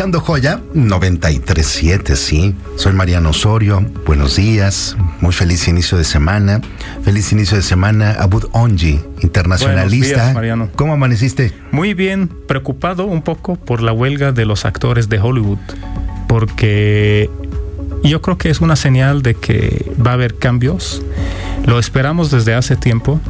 escuchando Joya 937, sí. Soy Mariano Osorio. Buenos días. Muy feliz inicio de semana. Feliz inicio de semana. Abud Onji, internacionalista. Buenos días, Mariano. ¿Cómo amaneciste? Muy bien, preocupado un poco por la huelga de los actores de Hollywood, porque yo creo que es una señal de que va a haber cambios. Lo esperamos desde hace tiempo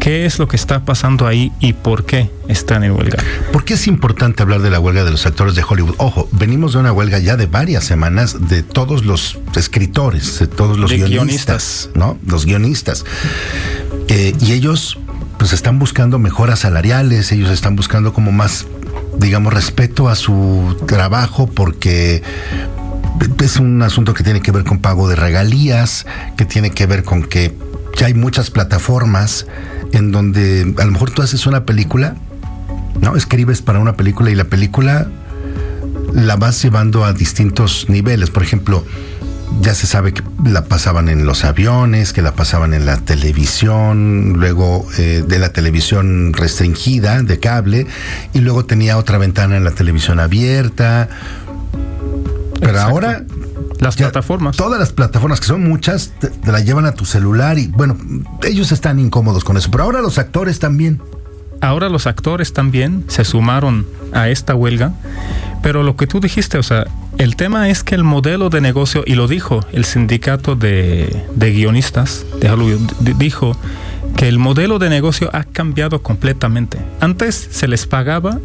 ¿Qué es lo que está pasando ahí y por qué están en huelga? ¿Por qué es importante hablar de la huelga de los actores de Hollywood? Ojo, venimos de una huelga ya de varias semanas de todos los escritores, de todos los guionistas, ¿no? Los guionistas. Eh, y ellos pues están buscando mejoras salariales, ellos están buscando como más, digamos, respeto a su trabajo porque es un asunto que tiene que ver con pago de regalías, que tiene que ver con que ya hay muchas plataformas en donde a lo mejor tú haces una película, ¿no? Escribes para una película y la película la vas llevando a distintos niveles. Por ejemplo, ya se sabe que la pasaban en los aviones, que la pasaban en la televisión, luego eh, de la televisión restringida, de cable, y luego tenía otra ventana en la televisión abierta. Pero ahora las plataformas. Todas las plataformas, que son muchas, te, la llevan a tu celular y bueno, ellos están incómodos con eso. Pero ahora los actores también. Ahora los actores también se sumaron a esta huelga. Pero lo que tú dijiste, o sea, el tema es que el modelo de negocio, y lo dijo el sindicato de, de guionistas de Hollywood, dijo que el modelo de negocio ha cambiado completamente. Antes se les pagaba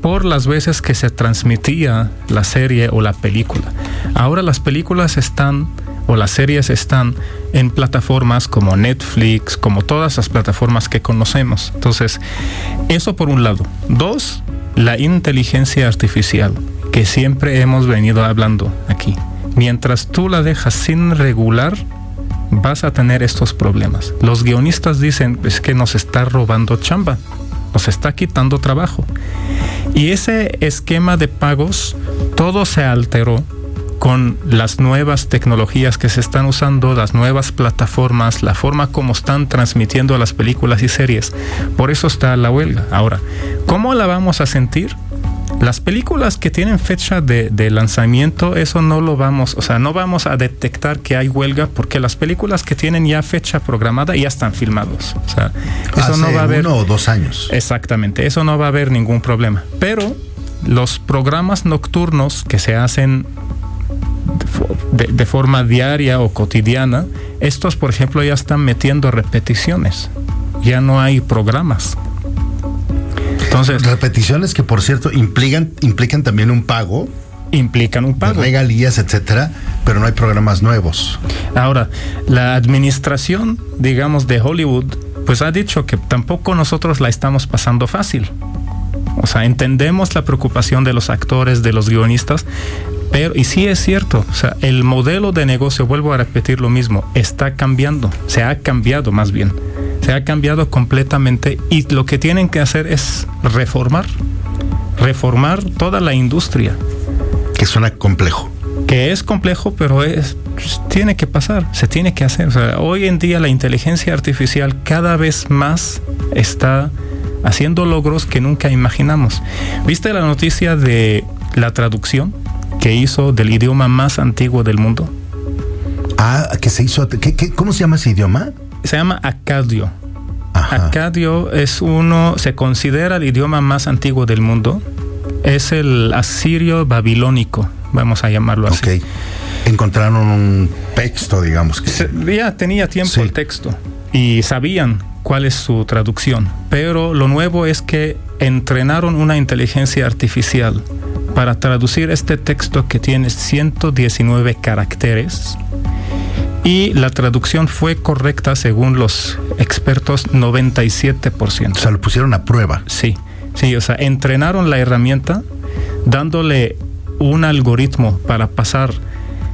por las veces que se transmitía la serie o la película. Ahora las películas están o las series están en plataformas como Netflix, como todas las plataformas que conocemos. Entonces, eso por un lado. Dos, la inteligencia artificial, que siempre hemos venido hablando aquí. Mientras tú la dejas sin regular, vas a tener estos problemas. Los guionistas dicen, es que nos está robando chamba nos está quitando trabajo. Y ese esquema de pagos, todo se alteró con las nuevas tecnologías que se están usando, las nuevas plataformas, la forma como están transmitiendo las películas y series. Por eso está la huelga. Ahora, ¿cómo la vamos a sentir? Las películas que tienen fecha de, lanzamiento, eso no lo vamos, o sea, no vamos a detectar que hay huelga porque las películas que tienen ya fecha programada ya están filmados. O sea, eso no va a haber. Uno o dos años. Exactamente, eso no va a haber ningún problema. Pero los programas nocturnos que se hacen de, forma diaria o cotidiana, estos, por ejemplo, ya están metiendo repeticiones. Ya no hay programas. Entonces, repeticiones que por cierto implican implican también un pago implican un pago. regalías, etcétera, pero no hay programas nuevos. Ahora, la administración, digamos, de Hollywood, pues ha dicho que tampoco nosotros la estamos pasando fácil. O sea, entendemos la preocupación de los actores, de los guionistas, pero, y sí es cierto, o sea, el modelo de negocio, vuelvo a repetir lo mismo, está cambiando, se ha cambiado más bien se ha cambiado completamente y lo que tienen que hacer es reformar, reformar toda la industria. Que suena complejo. Que es complejo, pero es, tiene que pasar, se tiene que hacer. hoy en día la inteligencia artificial cada vez más está haciendo logros que nunca imaginamos. ¿Viste la noticia de la traducción que hizo del idioma más antiguo del mundo? Ah, que se hizo. cómo se llama ese idioma? se llama Acadio. Acadio es uno, se considera el idioma más antiguo del mundo. Es el asirio babilónico, vamos a llamarlo así. Okay. Encontraron un texto, digamos. Que... ya tenía tiempo el texto y sabían cuál es su traducción. Pero lo nuevo es que entrenaron una inteligencia artificial para traducir este texto que tiene 119 caracteres y la traducción fue correcta según los expertos 97%. O sea, lo pusieron a prueba. Sí, sí, o sea, entrenaron la herramienta dándole un algoritmo para pasar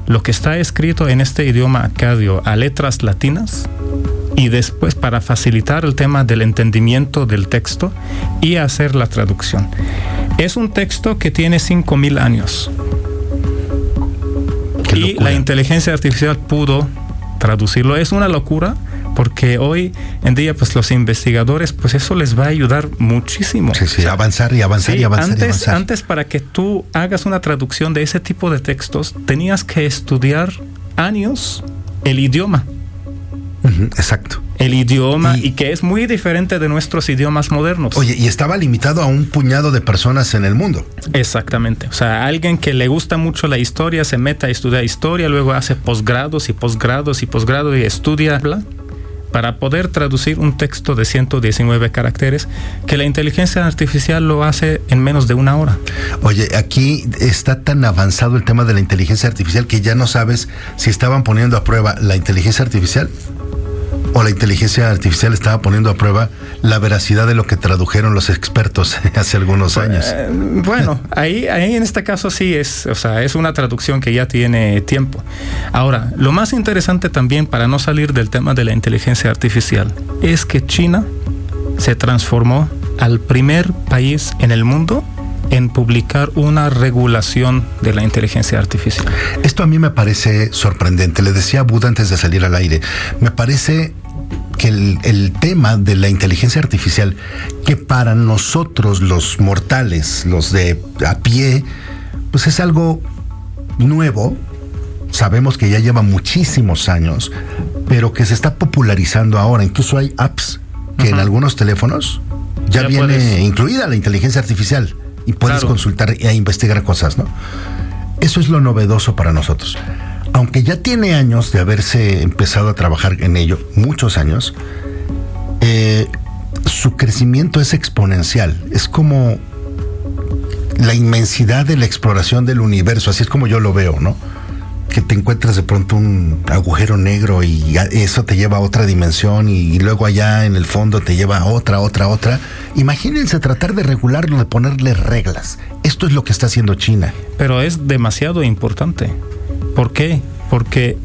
lo que está escrito en este idioma acadio a letras latinas y después para facilitar el tema del entendimiento del texto y hacer la traducción. Es un texto que tiene 5.000 años y la inteligencia artificial pudo traducirlo. Es una locura porque hoy en día pues los investigadores pues eso les va a ayudar muchísimo. Sí, sí, avanzar y avanzar y avanzar antes, y avanzar. Antes para que tú hagas una traducción de ese tipo de textos tenías que estudiar años el idioma. exacto. El idioma y, que es muy diferente de nuestros idiomas modernos. Oye, y estaba limitado a un puñado de personas en el mundo. Exactamente. O sea, alguien que le gusta mucho la historia se mete a estudiar historia, luego hace posgrados y posgrados y posgrados y estudia bla, para poder traducir un texto de 119 caracteres que la inteligencia artificial lo hace en menos de una hora. Oye, aquí está tan avanzado el tema de la inteligencia artificial que ya no sabes si estaban poniendo a prueba la inteligencia artificial o la inteligencia artificial estaba poniendo a prueba la veracidad de lo que tradujeron los expertos hace algunos pues, años. Eh, bueno, ahí, ahí en este caso sí es, o sea, es una traducción que ya tiene tiempo. Ahora, lo más interesante también para no salir del tema de la inteligencia artificial es que China se transformó al primer país en el mundo en publicar una regulación de la inteligencia artificial. Esto a mí me parece sorprendente. Le decía a Buda antes de salir al aire, me parece que el, tema de la inteligencia artificial, que para nosotros los mortales, los de a pie, pues es algo nuevo, sabemos que ya lleva muchísimos años, pero que se está popularizando ahora. Incluso hay apps que en algunos teléfonos ya, viene incluida la inteligencia artificial y puedes consultar e investigar cosas, ¿no? Eso es lo novedoso para nosotros. Aunque ya tiene años de haberse empezado a trabajar en ello, muchos años, eh, su crecimiento es exponencial. Es como la inmensidad de la exploración del universo, así es como yo lo veo, ¿no? Que te encuentras de pronto un agujero negro y eso te lleva a otra dimensión y, luego allá en el fondo te lleva a otra, otra, otra. Imagínense tratar de regularlo, de ponerle reglas. Esto es lo que está haciendo China. Pero es demasiado importante. ¿Por qué? Porque,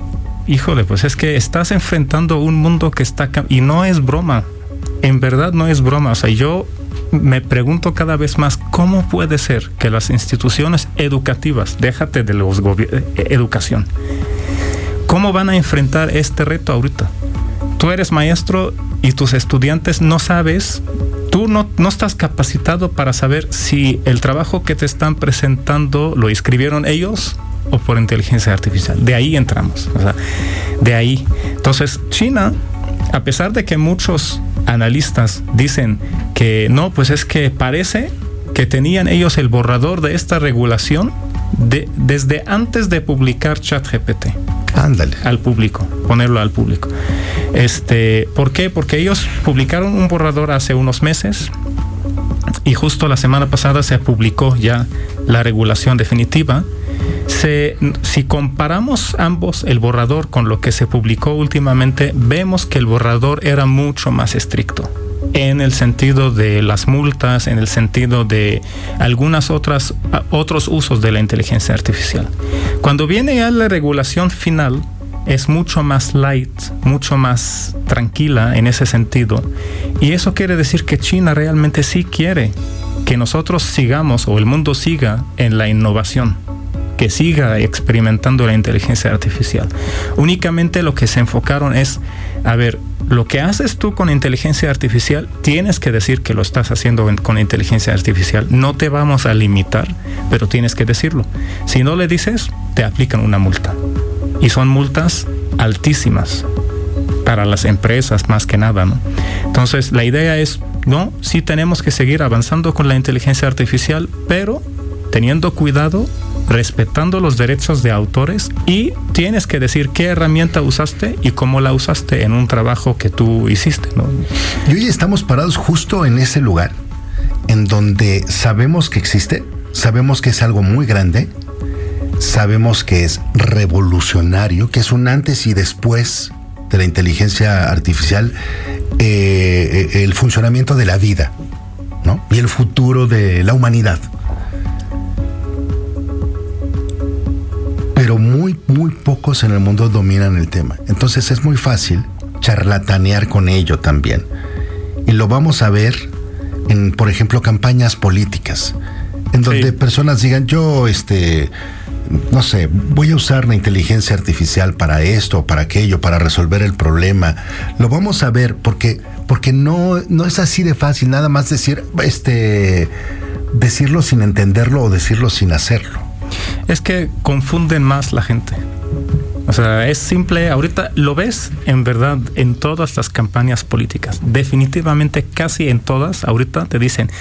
híjole, pues es que estás enfrentando un mundo que está... Y no es broma. En verdad no es broma. O sea, yo me pregunto cada vez más cómo puede ser que las instituciones educativas, déjate de los eh, educación, cómo van a enfrentar este reto ahorita. Tú eres maestro y tus estudiantes no sabes, tú no, no estás capacitado para saber si el trabajo que te están presentando lo escribieron ellos o por inteligencia artificial. De ahí entramos, o sea, de ahí. Entonces, China, a pesar de que muchos analistas dicen que no, pues es que parece que tenían ellos el borrador de esta regulación de, desde antes de publicar ChatGPT. Ándale. Al público, ponerlo al público. Este, ¿Por qué? Porque ellos publicaron un borrador hace unos meses y justo la semana pasada se publicó ya la regulación definitiva si comparamos ambos, el borrador con lo que se publicó últimamente, vemos que el borrador era mucho más estricto en el sentido de las multas, en el sentido de algunas otras otros usos de la inteligencia artificial. Cuando viene ya la regulación final, es mucho más light, mucho más tranquila en ese sentido. Y eso quiere decir que China realmente sí quiere que nosotros sigamos o el mundo siga en la innovación que siga experimentando la inteligencia artificial. Únicamente lo que se enfocaron es, a ver, lo que haces tú con inteligencia artificial, tienes que decir que lo estás haciendo con inteligencia artificial. No te vamos a limitar, pero tienes que decirlo. Si no le dices, te aplican una multa. Y son multas altísimas para las empresas más que nada, ¿no? Entonces, la idea es, no, sí tenemos que seguir avanzando con la inteligencia artificial, pero teniendo cuidado respetando los derechos de autores y tienes que decir qué herramienta usaste y cómo la usaste en un trabajo que tú hiciste. Y hoy estamos parados justo en ese lugar en donde sabemos que existe, sabemos que es algo muy grande, sabemos que es revolucionario, que es un antes y después de la inteligencia artificial, eh, eh, el funcionamiento de la vida ¿no? y el futuro de la humanidad. Pero muy, muy pocos en el mundo dominan el tema. Entonces es muy fácil charlatanear con ello también. Y lo vamos a ver en, por ejemplo, campañas políticas, en donde personas digan, yo, este, no sé, voy a usar la inteligencia artificial para esto, para aquello, para resolver el problema. Lo vamos a ver porque, porque no, no es así de fácil, nada más decir, este, decirlo sin entenderlo o decirlo sin hacerlo. Es que confunden más la gente. O sea, es simple, ahorita lo ves en verdad en todas las campañas políticas. Definitivamente casi en todas, ahorita te dicen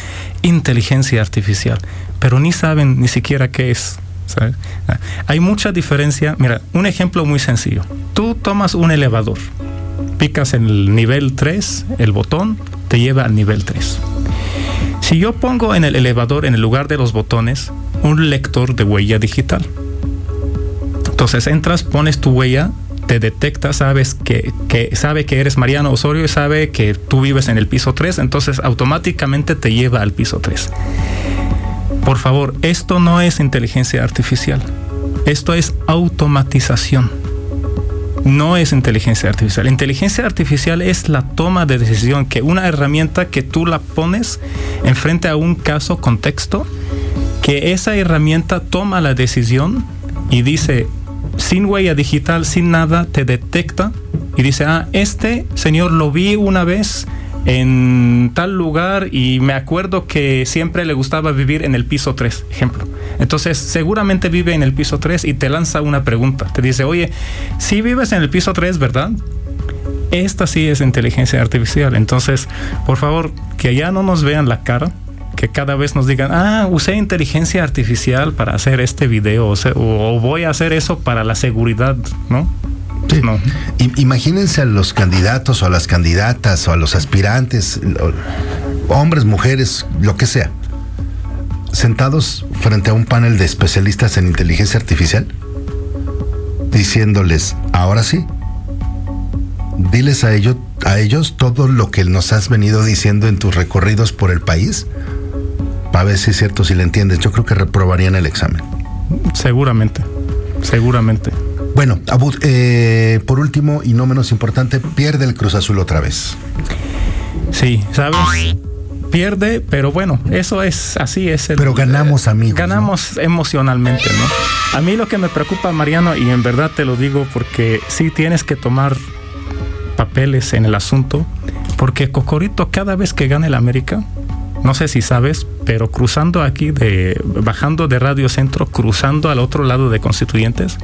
inteligencia artificial, pero ni saben ni siquiera qué es. Hay mucha diferencia. Mira, un ejemplo muy sencillo. Tú tomas un elevador, picas en el nivel 3, el botón te lleva al nivel 3. Si yo pongo en el elevador, en el lugar de los botones, un lector de huella digital, entonces entras, pones tu huella, te detecta, sabes que, sabe que eres Mariano Osorio y sabe que tú vives en el piso 3, entonces automáticamente te lleva al piso 3. Por favor, esto no es inteligencia artificial. Esto es automatización. No es inteligencia artificial. Inteligencia artificial es la toma de decisión, que una herramienta que tú la pones enfrente a un caso, contexto, que esa herramienta toma la decisión y dice, sin huella digital, sin nada, te detecta y dice, ah, este señor lo vi una vez en tal lugar y me acuerdo que siempre le gustaba vivir en el piso 3, ejemplo. Entonces, seguramente vive en el piso 3 y te lanza una pregunta. Te dice, oye, si vives en el piso 3, ¿verdad? Esta sí es inteligencia artificial. Entonces, por favor, que ya no nos vean la cara, que cada vez nos digan, ah, usé inteligencia artificial para hacer este video o, voy a hacer eso para la seguridad, ¿no? Sí. No. Imagínense a los candidatos o a las candidatas o a los aspirantes, hombres, mujeres, lo que sea, sentados frente a un panel de especialistas en inteligencia artificial, diciéndoles, ahora sí, diles a ellos, a ellos todo lo que nos has venido diciendo en tus recorridos por el país para ver si es cierto, si le entiendes. Yo creo que reprobarían el examen. Seguramente, seguramente. Bueno, Abud, eh, por último y no menos importante, pierde el Cruz Azul otra vez. Sí, ¿sabes? Pierde, pero bueno, eso es así es el, Pero ganamos, amigos. Ganamos emocionalmente, ¿no? A mí lo que me preocupa, Mariano, y en verdad te lo digo porque sí tienes que tomar papeles en el asunto, porque Cocorito cada vez que gana el América, no sé si sabes, pero cruzando aquí de bajando de Radio Centro, cruzando al otro lado de Constituyentes,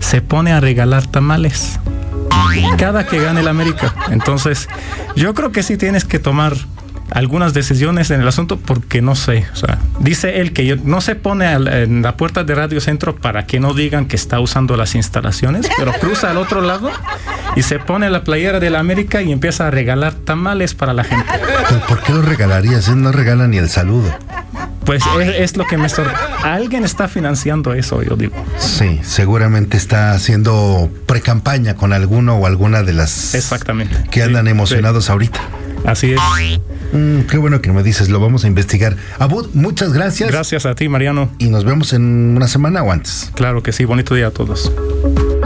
se pone a regalar tamales cada que gane el América. Entonces, yo creo que sí tienes que tomar algunas decisiones en el asunto porque no sé, o sea, dice él que no se pone en la puerta de Radio Centro para que no digan que está usando las instalaciones, pero cruza al otro lado y se pone la playera de la América y empieza a regalar tamales para la gente. ¿Por qué lo regalarías? Él no regala ni el saludo. Pues es, lo que me sorprende. Alguien está financiando eso, yo digo. Sí, seguramente está haciendo pre-campaña con alguno o alguna de las. Exactamente. Que andan emocionados ahorita. Así es. Mm, qué bueno que me dices, lo vamos a investigar. Abud, muchas gracias. Gracias a ti, Mariano. Y nos vemos en una semana o antes. Claro que sí, bonito día a todos.